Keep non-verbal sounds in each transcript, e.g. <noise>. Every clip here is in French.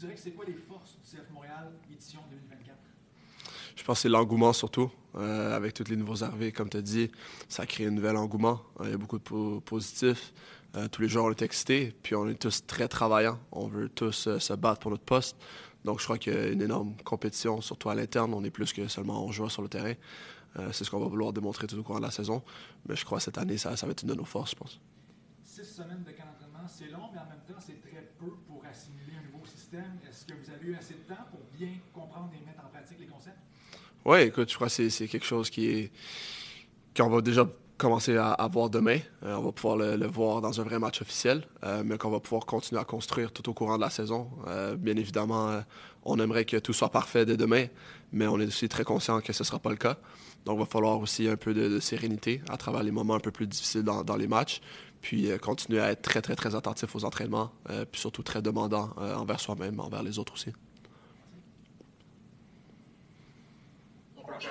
dirais que c'est quoi les forces du CF Montréal édition 2024? Je pense que c'est l'engouement surtout. Euh, avec tous les nouveaux arrivés, comme tu as dit, ça crée un nouvel engouement. Euh, il y a beaucoup de positifs. Euh, tous les joueurs on est excités, puis on est tous très travaillants. On veut tous se battre pour notre poste. Donc je crois qu'il y a une énorme compétition, surtout à l'interne. On est plus que seulement 11 joueurs sur le terrain. c'est ce qu'on va vouloir démontrer tout au cours de la saison. Mais je crois que cette année, ça, ça va être une de nos forces, je pense. Six semaines de camp d'entraînement, c'est long, mais en même temps, c'est très peu pour assimiler un Est-ce que vous avez eu assez de temps pour bien comprendre et mettre en pratique les concepts? Oui, écoute, je crois que c'est quelque chose qui est qu'on va déjà commencer à, voir demain. Euh, on va pouvoir le, voir dans un vrai match officiel, euh, mais qu'on va pouvoir continuer à construire tout au courant de la saison. Euh, bien évidemment, on aimerait que tout soit parfait dès demain, mais on est aussi très conscient que ce ne sera pas le cas. Donc, il va falloir aussi un peu de, sérénité à travers les moments un peu plus difficiles dans les matchs, puis continuer à être très, très, très attentif aux entraînements, puis surtout très demandant envers soi-même, envers les autres aussi.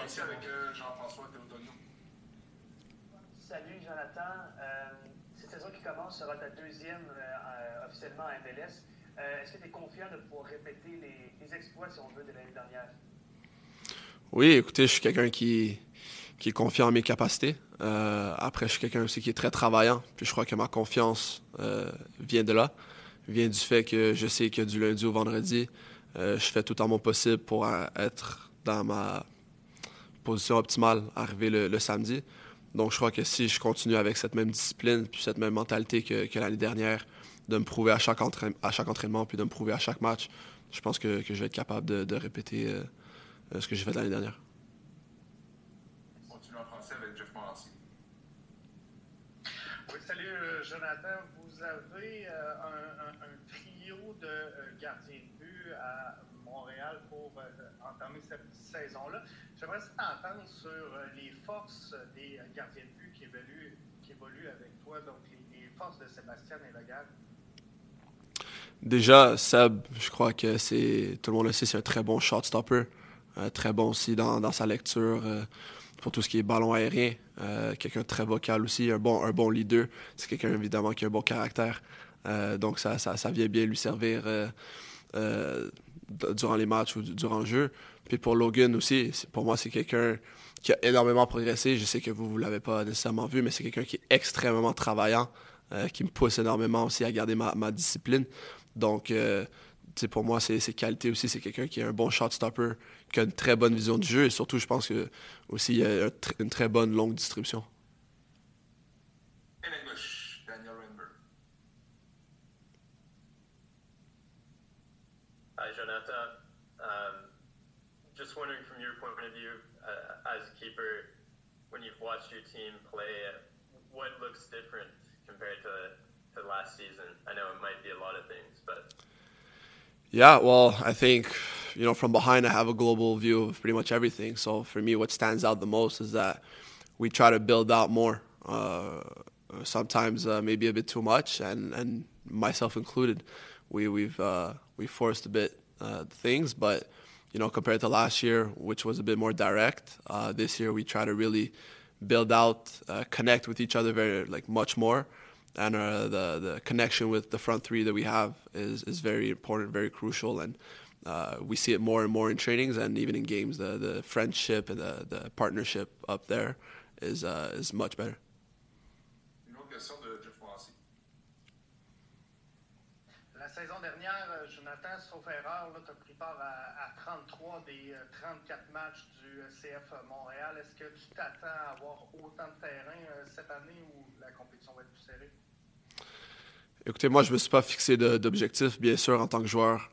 ici avec euh, Jean-François. Salut Jonathan. Euh, cette saison qui commence sera ta deuxième euh, officiellement à MLS. Est-ce que tu es confiant de pouvoir répéter les, exploits, si on veut, de l'année dernière? Oui, écoutez, je suis quelqu'un qui, qui est confiant en mes capacités. après, je suis quelqu'un aussi qui est très travaillant. Puis je crois que ma confiance vient de là, vient du fait que je sais que du lundi au vendredi, je fais tout en mon possible pour être dans ma position optimale arriver le, samedi. Donc, je crois que si je continue avec cette même discipline, puis cette même mentalité que, l'année dernière, de me prouver à chaque, entraînement, puis de me prouver à chaque match, je pense que, je vais être capable de, répéter euh, euh, ce que j'ai fait l'année dernière. Continue en français avec Jeff Morancy. Oui, salut euh, Jonathan. Vous avez un, trio de gardiens de but à Montréal pour entamer cette saison-là. J'aimerais t'entendre sur euh, les forces des gardiens de but qui évoluent, qui évoluent avec toi, donc les, forces de Sébastien et Logan. Déjà, Seb, je crois que c'est tout le monde le sait, c'est un très bon shot stopper, euh, très bon aussi dans, sa lecture euh, pour tout ce qui est ballon aérien. quelqu'un de très vocal aussi, un bon, un bon leader. C'est quelqu'un évidemment qui a un bon caractère. donc ça, ça, vient bien lui servir durant les matchs ou durant le jeu. Puis pour Logan aussi, pour moi, c'est quelqu'un qui a énormément progressé. Je sais que vous ne l'avez pas nécessairement vu, mais c'est quelqu'un qui est extrêmement travaillant, euh, qui me pousse énormément aussi à garder ma, discipline. Donc, euh, pour moi, c'est ses qualités aussi. C'est quelqu'un qui a un bon shot stopper, qui a une très bonne vision du jeu et surtout, je pense que aussi, il a une très bonne longue distribution. watched your team play, what looks different compared to, to last season? I know it might be a lot of things, but. Yeah, well, I think, you know, from behind, I have a global view of pretty much everything. So for me, what stands out the most is that we try to build out more. Uh, sometimes uh, maybe a bit too much, and, and myself included. We, we've uh, we forced a bit uh, things, but you know, compared to last year, which was a bit more direct, uh, this year we try to really build out, uh, connect with each other very like much more, and uh, the the connection with the front three that we have is is very important, very crucial, and uh, we see it more and more in trainings and even in games. The the friendship and the the partnership up there is uh, is much better. Saison dernière, euh, Jonathan, sauf erreur, tu as pris part à, 33 des 34 euh, matchs du euh, CF Montréal. Est-ce que tu t'attends à avoir autant de terrain cette année ou la compétition va être plus serrée? Écoutez, moi, je ne me suis pas fixé d'objectif, bien sûr, en tant que joueur.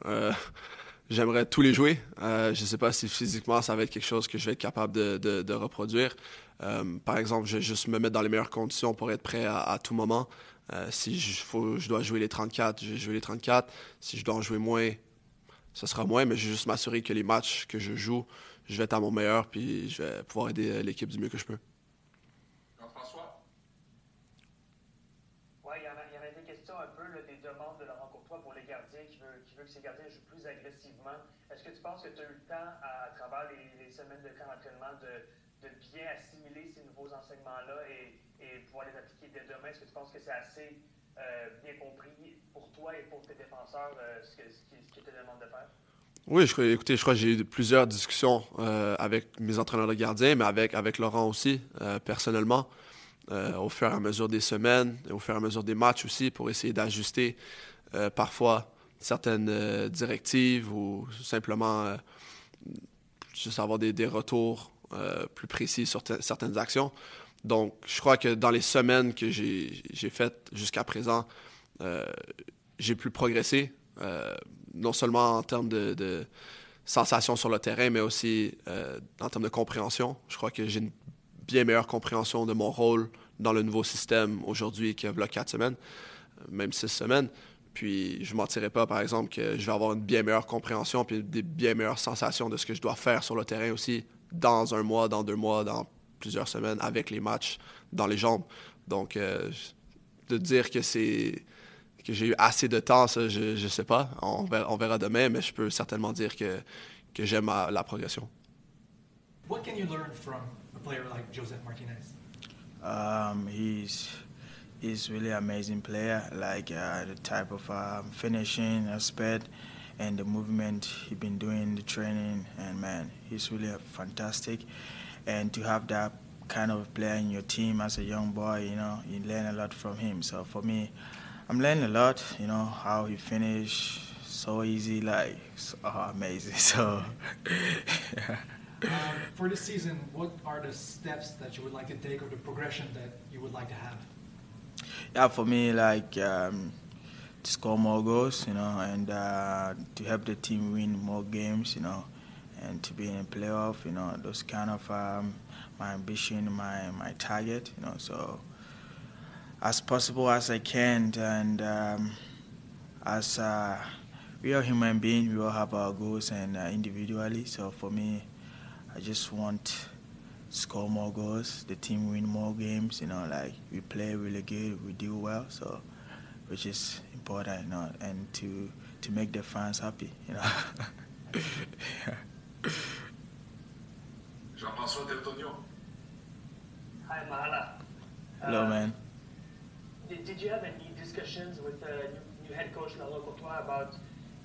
J'aimerais tous les jouer. je ne sais pas si physiquement, ça va être quelque chose que je vais être capable de, reproduire. par exemple, je vais juste me mettre dans les meilleures conditions pour être prêt à tout moment. Euh, si je, faut, je dois jouer les 34, je vais jouer les 34. Si je dois en jouer moins, ce sera moins, mais je vais juste m'assurer que les matchs que je joue, je vais être à mon meilleur, puis je vais pouvoir aider euh, l'équipe du mieux que je peux. Jean-François? Oui, il y, en a des questions un peu des demandes de Laurent Courtois pour les gardiens, qui veut, qui veut que ces gardiens jouent plus agressivement. Est-ce que tu penses que tu as eu le temps, à, travers les, semaines de camp d'entraînement, de, de bien assimiler ces nouveaux enseignements-là et et pouvoir les appliquer dès demain? Est-ce que tu penses que c'est assez euh, bien compris pour toi et pour tes défenseurs euh, ce, que, ce, qui, ce qui te demande de faire? Oui, je, écoutez, je crois que j'ai eu plusieurs discussions euh, avec mes entraîneurs de gardiens, mais avec, avec Laurent aussi, personnellement, au fur et à mesure des semaines, au fur et à mesure des matchs aussi, pour essayer d'ajuster parfois certaines directives ou simplement juste avoir des, des retours plus précis sur certaines actions. Donc, je crois que dans les semaines que j'ai faites jusqu'à présent, euh, j'ai pu progresser, euh, non seulement en termes de, sensations sur le terrain, mais aussi euh, en termes de compréhension. Je crois que j'ai une bien meilleure compréhension de mon rôle dans le nouveau système aujourd'hui qu'il y a quatre semaines, même six semaines. Puis je ne mentirais pas, par exemple, que je vais avoir une bien meilleure compréhension puis des bien meilleures sensations de ce que je dois faire sur le terrain aussi dans un mois, dans deux mois, dans plusieurs semaines avec les matchs dans les jambes. Donc, euh, de dire que c'est que j'ai eu assez de temps, ça, je ne sais pas. On verra, on verra demain, mais je peux certainement dire que, que j'aime la, la progression. What can you learn from a player like Joseph Martinez? Um, he's he's really amazing player. Like uh, the type of um, finishing aspect and the movement he been doing in the training, and man, he's really fantastic. And to have that kind of player in your team as a young boy, you know, you learn a lot from him. So for me, I'm learning a lot. You know how he finished so easy, like so <laughs> amazing. So. yeah. <laughs> <laughs> Um, for this season, what are the steps that you would like to take or the progression that you would like to have? yeah, for me, like um, to score more goals, you know, and uh, to help the team win more games, you know, and to be in playoff, you know, those kind of um, my ambition, my my target, you know. So as possible as I can, and um, as uh, we are human beings, we all have our goals and uh, individually. So for me, I just want score more goals, the team win more games, you know, like we play really good, we do well, so which is important, you know, and to to make the fans happy, you know. <laughs> yeah. Jean-François Deltonio. Hi, Mahala. Hello, Uh, man. Did, did you have any discussions with uh, new, new head coach Laurent Courtois about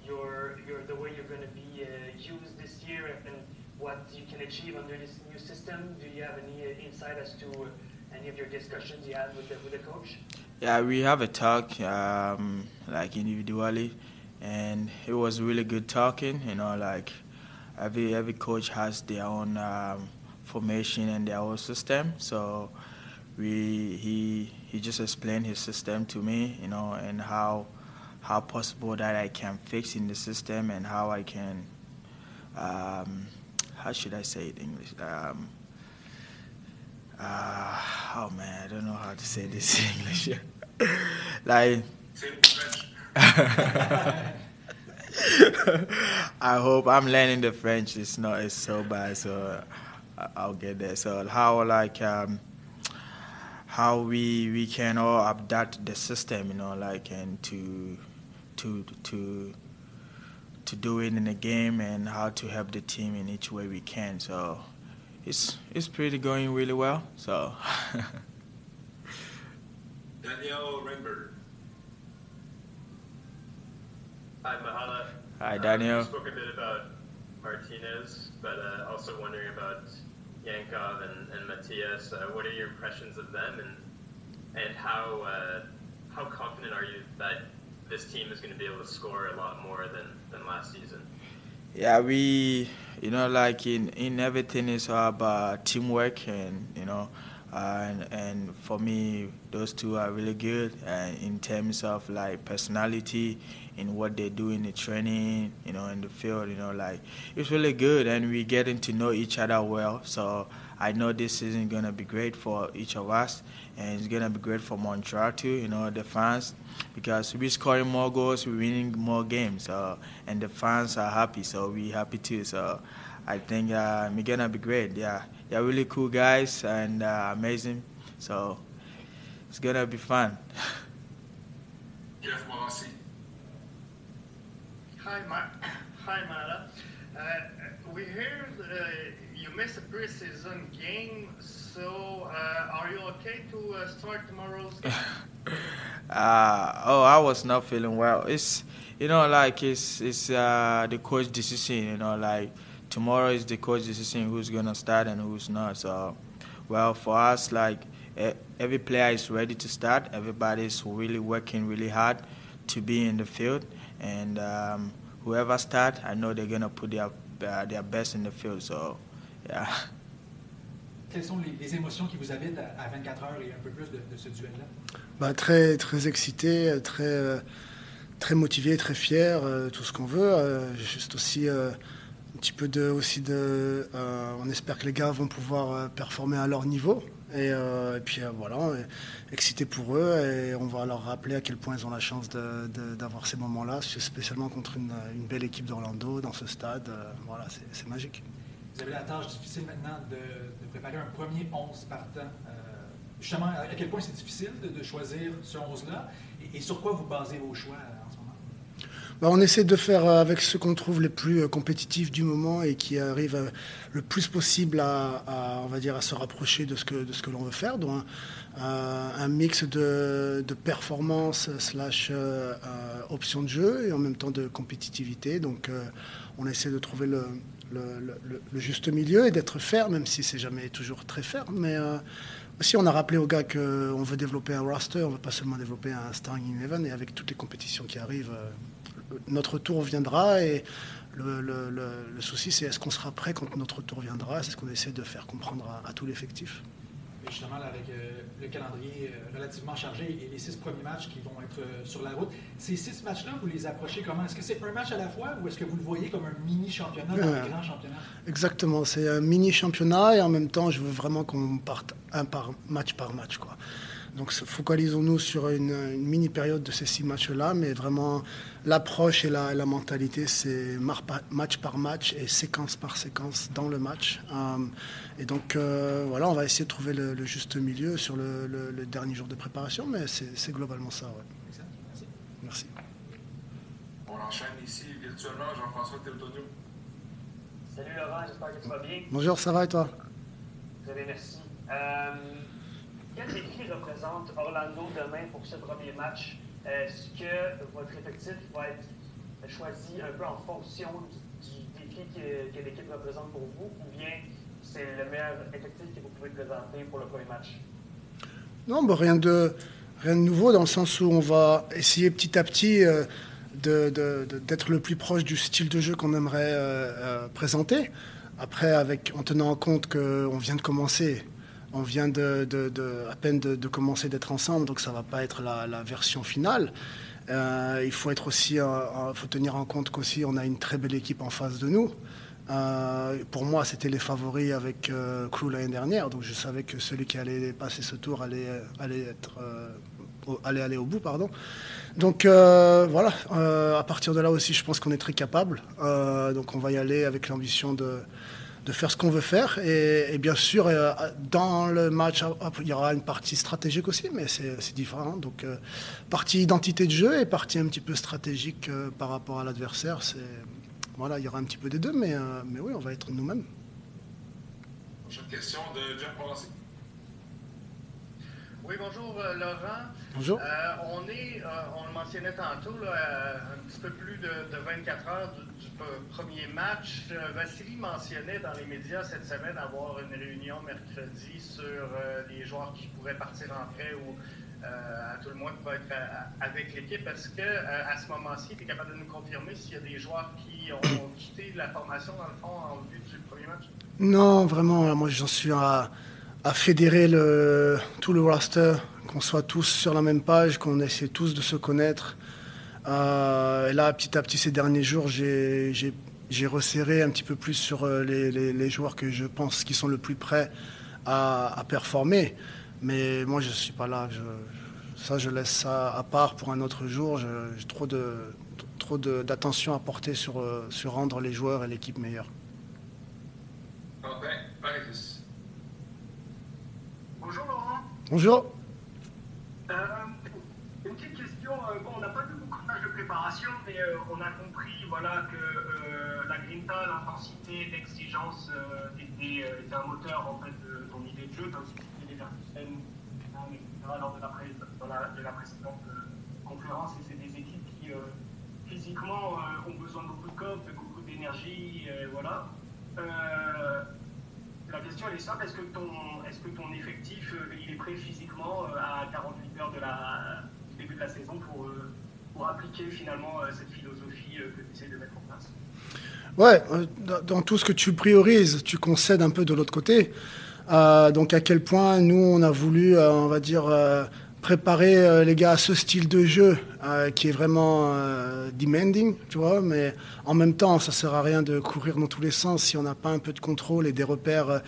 your your the way you're going to be uh, used this year and what you can achieve under this new system? Do you have any uh, insight as to any of your discussions you had with the, with the coach? Yeah, we have a talk, um, like individually, and it was really good talking. You know, like every every coach has their own um, formation and their own system. So we he he just explained his system to me, you know, and how how possible that I can fix in the system and how I can um, how should I say it in English? Um, uh, oh man, I don't know how to say this in English. <laughs> like. <laughs> <laughs> I hope I'm learning the French. It's not it's so bad, so I'll get there. So how like um, how we we can all adapt the system, you know, like and to to to to do it in the game and how to help the team in each way we can. So it's it's pretty going really well. So <laughs> Daniel Rainbird. Hi, Mahala. Hi, Um, Daniel. you spoke a bit about Martinez, but uh, also wondering about Yankov and, and Matias. Uh, what are your impressions of them, and and how uh, how confident are you that this team is going to be able to score a lot more than, than last season? Yeah, we, you know, like in, in everything is all about teamwork and, you know, and, and for me, those two are really good uh, in terms of like personality in what they do in the training, you know, in the field, you know, like it's really good and we're getting to know each other well. So I know this going to be great for each of us and it's going to be great for Montreal too, you know, the fans, because we're scoring more goals, we're winning more games, so, and the fans are happy, so we're happy too. So I think uh, we're to be great. Yeah, they're really cool guys and uh, amazing, so it's going to be fun. Jeff <laughs> Morassi. Hi, Ma- <coughs> Hi, Mara. Uh, we heard uh, you missed a preseason game, so uh, are you okay to uh, start tomorrow's <laughs> game? Uh, oh, I was not feeling well. It's you know like it's it's uh, the coach decision. You know like tomorrow is the coach decision who's gonna start and who's not. So, well for us like every player is ready to start. Everybody's really working really hard to be in the field, and um, whoever start, I know they're gonna put their uh, their best in the field. So, yeah. Quelles sont les, les, émotions qui vous habitent à, à 24 heures et un peu plus de, de ce duel-là? Bah, Très, très excité, très, euh, très motivé, très fier, euh, tout ce qu'on veut. Euh, juste aussi euh, un petit peu de, aussi de, euh, on espère que les gars vont pouvoir euh, performer à leur niveau. Et, et puis voilà, excité pour eux et on va leur rappeler à quel point ils ont la chance d'avoir ces moments-là, spécialement contre une, belle équipe d'Orlando dans ce stade. voilà, c'est magique. Vous avez la tâche difficile maintenant de, de préparer un premier 11 partant. Euh, justement, à quel point c'est difficile de, de, choisir ce 11-là et, et, sur quoi vous basez vos choix euh, en ce moment? Ben, on essaie de faire euh, avec ceux qu'on trouve les plus compétitifs du moment et qui arrivent le plus possible à, se rapprocher de ce que, ce l'on veut faire. Donc, un, mix de, performance slash euh, option de jeu et en même temps de compétitivité. Donc, euh, on essaie de trouver le, juste milieu et d'être ferme, même si c'est jamais toujours très ferme. Euh, aussi, on a rappelé aux gars qu'on veut développer un roster, on ne veut pas seulement développer un starting eleven. Et avec toutes les compétitions qui arrivent, euh, notre tour viendra. Et le, souci, c'est est-ce qu'on sera prêt quand notre tour viendra? C'est ce qu'on essaie de faire comprendre à tout l'effectif justement là, avec euh, le calendrier euh, relativement chargé et les six premiers matchs qui vont être euh, sur la route. Ces six matchs-là, vous les approchez comment? Est-ce que c'est un match à la fois ou est-ce que vous le voyez comme un mini-championnat dans un grand championnat Exactement, c'est un mini-championnat et en même temps, je veux vraiment qu'on parte un par match par match. Quoi. Donc focalisons-nous sur une, une, mini période de ces six matchs-là, mais vraiment l'approche et la, la mentalité, c'est match par match et séquence par séquence dans le match. Um, et donc euh, voilà, on va essayer de trouver le, le juste milieu sur le, le, le, dernier jour de préparation, mais c'est globalement ça. Ouais. Merci. Merci. On enchaîne ici virtuellement Jean-François Théotonio. Salut Laurent, j'espère que tu vas bien. Bonjour, ça va et toi? Très bien, merci. Euh, quel défi représente Orlando demain pour ce premier match? Est-ce que votre effectif va être choisi un peu en fonction du, défi que, l'équipe représente pour vous ou bien c'est le meilleur effectif que vous pouvez présenter pour le premier match? Non, bah rien, de, nouveau dans le sens où on va essayer petit à petit euh, d'être le plus proche du style de jeu qu'on aimerait euh, euh, présenter. Après, avec, en tenant en compte qu'on vient de commencer, on vient de, à peine de, commencer d'être ensemble, donc ça va pas être la, version finale. Euh, il faut être aussi, euh, faut tenir en compte qu'aussi on a une très belle équipe en face de nous. Euh, pour moi, c'était les favoris avec euh, Crew l'année dernière, donc je savais que celui qui allait passer ce tour allait, allait être, euh, allait aller au bout, pardon. Donc voilà, à partir de là aussi, je pense qu'on est très capable. donc on va y aller avec l'ambition de de faire ce qu'on veut faire. Et, bien sûr, euh, dans le match, il y aura une partie stratégique aussi, mais c'est différent. Donc, euh, partie identité de jeu et partie un petit peu stratégique euh, par rapport à l'adversaire. Voilà, il y aura un petit peu des deux, mais, mais oui, on va être nous-mêmes. Prochaine question de. Oui, bonjour euh, Laurent. Bonjour. Euh, on est, euh, on le mentionnait tantôt, là, un petit peu plus de, de 24 heures du, du, premier match. Vassili mentionnait dans les médias cette semaine avoir une réunion mercredi sur les joueurs qui pourraient partir en prêt ou à tout le moins qui vont être avec l'équipe. Est-ce que à ce moment-ci, tu es capable de nous confirmer s'il y a des joueurs qui ont quitté la formation dans le fond en vue du premier match? Non, vraiment. Moi, j'en suis à à fédérer tout le roster, qu'on soit tous sur la même page, qu'on essaie tous de se connaître. Euh, et là, petit à petit, ces derniers jours, j'ai resserré un petit peu plus sur euh, les, joueurs que je pense qui sont le plus prêts à, performer. Mais moi, je ne suis pas là. Je, ça, je laisse ça à part pour un autre jour. J'ai trop de trop d'attention à porter sur, euh, sur rendre les joueurs et l'équipe meilleurs. Bonjour. Euh, une petite question. Euh, bon, on n'a pas eu beaucoup de de préparation, mais euh, on a compris voilà, que la grinta, l'intensité, l'exigence était, un moteur en fait, de ton idée de jeu, que les Verkusen, etc. lors de la, de la précédente conférence, et c'est des équipes qui physiquement ont besoin de beaucoup de coffre, beaucoup d'énergie, voilà. La question est simple, est-ce que ton, effectif il est prêt physiquement à 48 heures du début de la saison pour, pour appliquer finalement cette philosophie que tu essaies de mettre en place? Ouais, dans tout ce que tu priorises, tu concèdes un peu de l'autre côté. Euh, donc à quel point nous, on a voulu, euh, on va dire, euh, préparer les gars à ce style de jeu qui est vraiment demanding, tu vois, mais en même temps, ça sert à rien de courir dans tous les sens si on n'a pas un peu de contrôle et des repères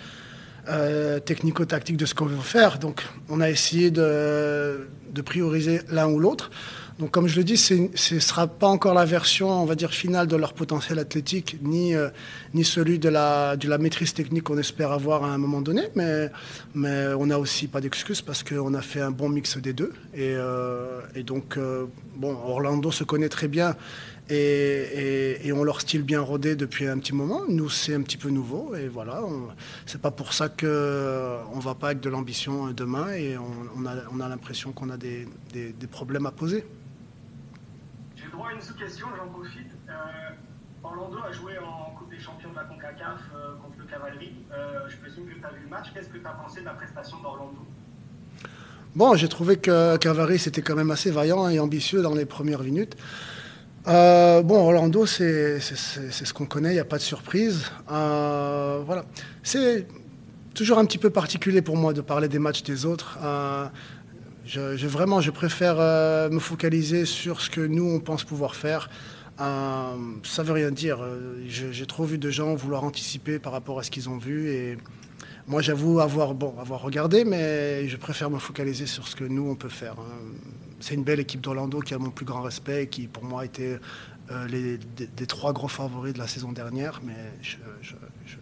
technico-tactiques de ce qu'on veut faire. Donc on a essayé de, de prioriser l'un ou l'autre. Donc, comme je le dis, ce ne sera pas encore la version, on va dire, finale de leur potentiel athlétique, ni, euh, ni celui de la, maîtrise technique qu'on espère avoir à un moment donné. Mais, mais on n'a aussi pas d'excuses parce qu'on a fait un bon mix des deux. Et, euh, donc, euh, bon, Orlando se connaît très bien et, et, on leur style bien rodé depuis un petit moment. Nous, c'est un petit peu nouveau. Et voilà, c'est pas pour ça qu'on ne va pas avec de l'ambition demain et on, a, on a l'impression qu'on a des, des problèmes à poser droit à une sous-question, j'en profite. Euh, Orlando a joué en Coupe des Champions de la CONCACAF euh, contre le Cavalerie. Euh, je présume que tu as vu le match. Qu'est-ce que tu as pensé de la prestation d'Orlando? Bon, j'ai trouvé que Cavalerie c'était quand même assez vaillant et ambitieux dans les premières minutes. bon, Orlando, c'est ce qu'on connaît, il n'y a pas de surprise. voilà. C'est toujours un petit peu particulier pour moi de parler des matchs des autres. Je, vraiment, je préfère euh, me focaliser sur ce que nous, on pense pouvoir faire. Euh, ça veut rien dire. Euh, j'ai trop vu de gens vouloir anticiper par rapport à ce qu'ils ont vu. Et moi, j'avoue avoir, bon, avoir regardé, mais je préfère me focaliser sur ce que nous, on peut faire. Hein. C'est une belle équipe d'Orlando qui a mon plus grand respect et qui, pour moi, était les, des, trois gros favoris de la saison dernière. Mais je, je,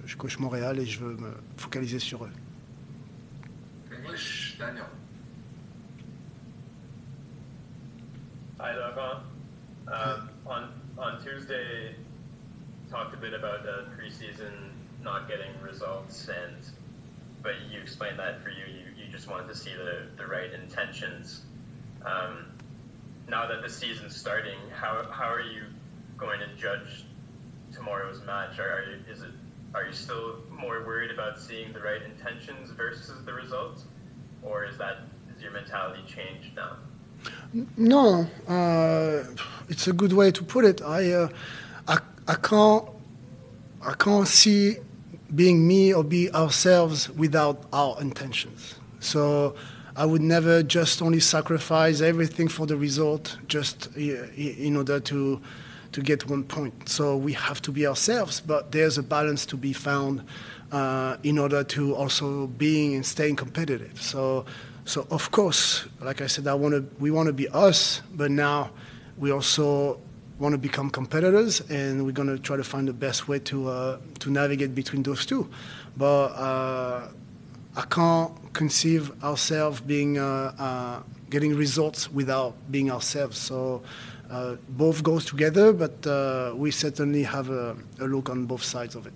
je coche Montréal et je veux me focaliser sur eux. Daniel. Hi, Laurent. Um, on on Tuesday, talked a bit about uh, preseason not getting results, and but you explained that for you, you, you just wanted to see the, the right intentions. Um, now that the season's starting, how, how are you going to judge tomorrow's match? Are, are you, is it are you still more worried about seeing the right intentions versus the results, or is that is your mentality changed now? No, uh, it's a good way to put it. I, uh, I, I can't, I can't see being me or be ourselves without our intentions. So I would never just only sacrifice everything for the result just in order to to get one point. So we have to be ourselves, but there's a balance to be found uh, in order to also being and staying competitive. So so of course, like I said, I want to. We want to be us, but now we also want to become competitors, and we're going to try to find the best way to uh, to navigate between those two. But uh, I can't conceive ourselves being uh, uh getting results without being ourselves. So. Uh, both goes together, but uh, we certainly have a, a look on both sides of it.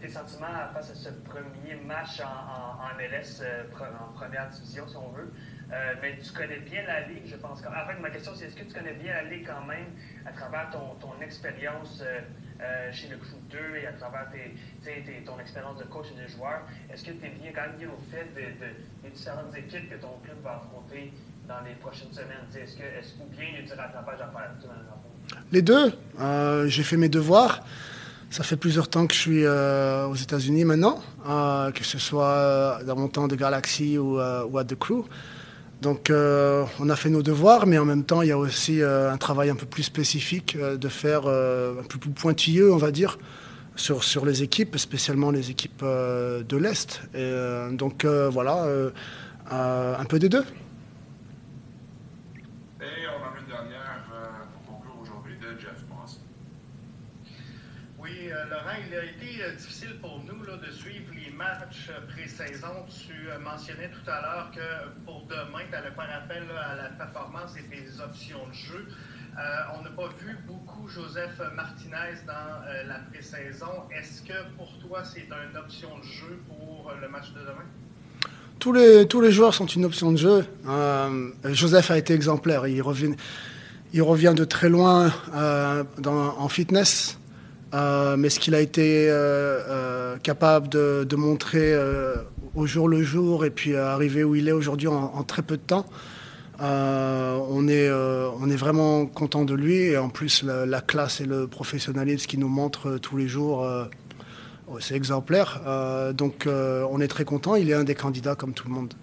Tes sentiments face à ce premier match en, en, MLS, euh, en première division, si on veut. Euh, mais tu connais bien la Ligue, je pense. En fait, ma question, c'est est-ce que tu connais bien la Ligue quand même à travers ton, ton expérience euh, chez le Crew 2 et à travers tes, tes, ton expérience de coach et de joueur? Est-ce que tu es bien, quand même au fait de, des différentes équipes que ton club va affronter dans les prochaines semaines? Est-ce que, est ou bien il y a du rattrapage à faire? Les deux. J'ai fait mes devoirs. Ça fait plusieurs temps que je suis euh, aux États-Unis maintenant, euh, que ce soit euh, dans mon temps de Galaxy ou, à The Crew. Donc on a fait nos devoirs, mais en même temps il y a aussi un travail un peu plus spécifique de faire un peu plus pointilleux, on va dire, sur, sur les équipes, spécialement les équipes de l'Est. donc voilà, un peu des deux. Pré-saison. Tu mentionnais tout à l'heure que pour demain, tu allais faire appel à la performance et tes options de jeu. on n'a pas vu beaucoup Joseph Martinez dans la pré-saison. Est-ce que pour toi, c'est une option de jeu pour le match de demain? Tous les, joueurs sont une option de jeu. Joseph a été exemplaire. Il revient, de très loin en fitness. Euh, mais ce qu'il a été euh, euh, capable de, montrer au jour le jour et puis arriver où il est aujourd'hui en, très peu de temps, on, est, on est vraiment content de lui. Et en plus, la, classe et le professionnalisme qu'il nous montre tous les jours, c'est exemplaire. donc on est très content. Il est un des candidats comme tout le monde.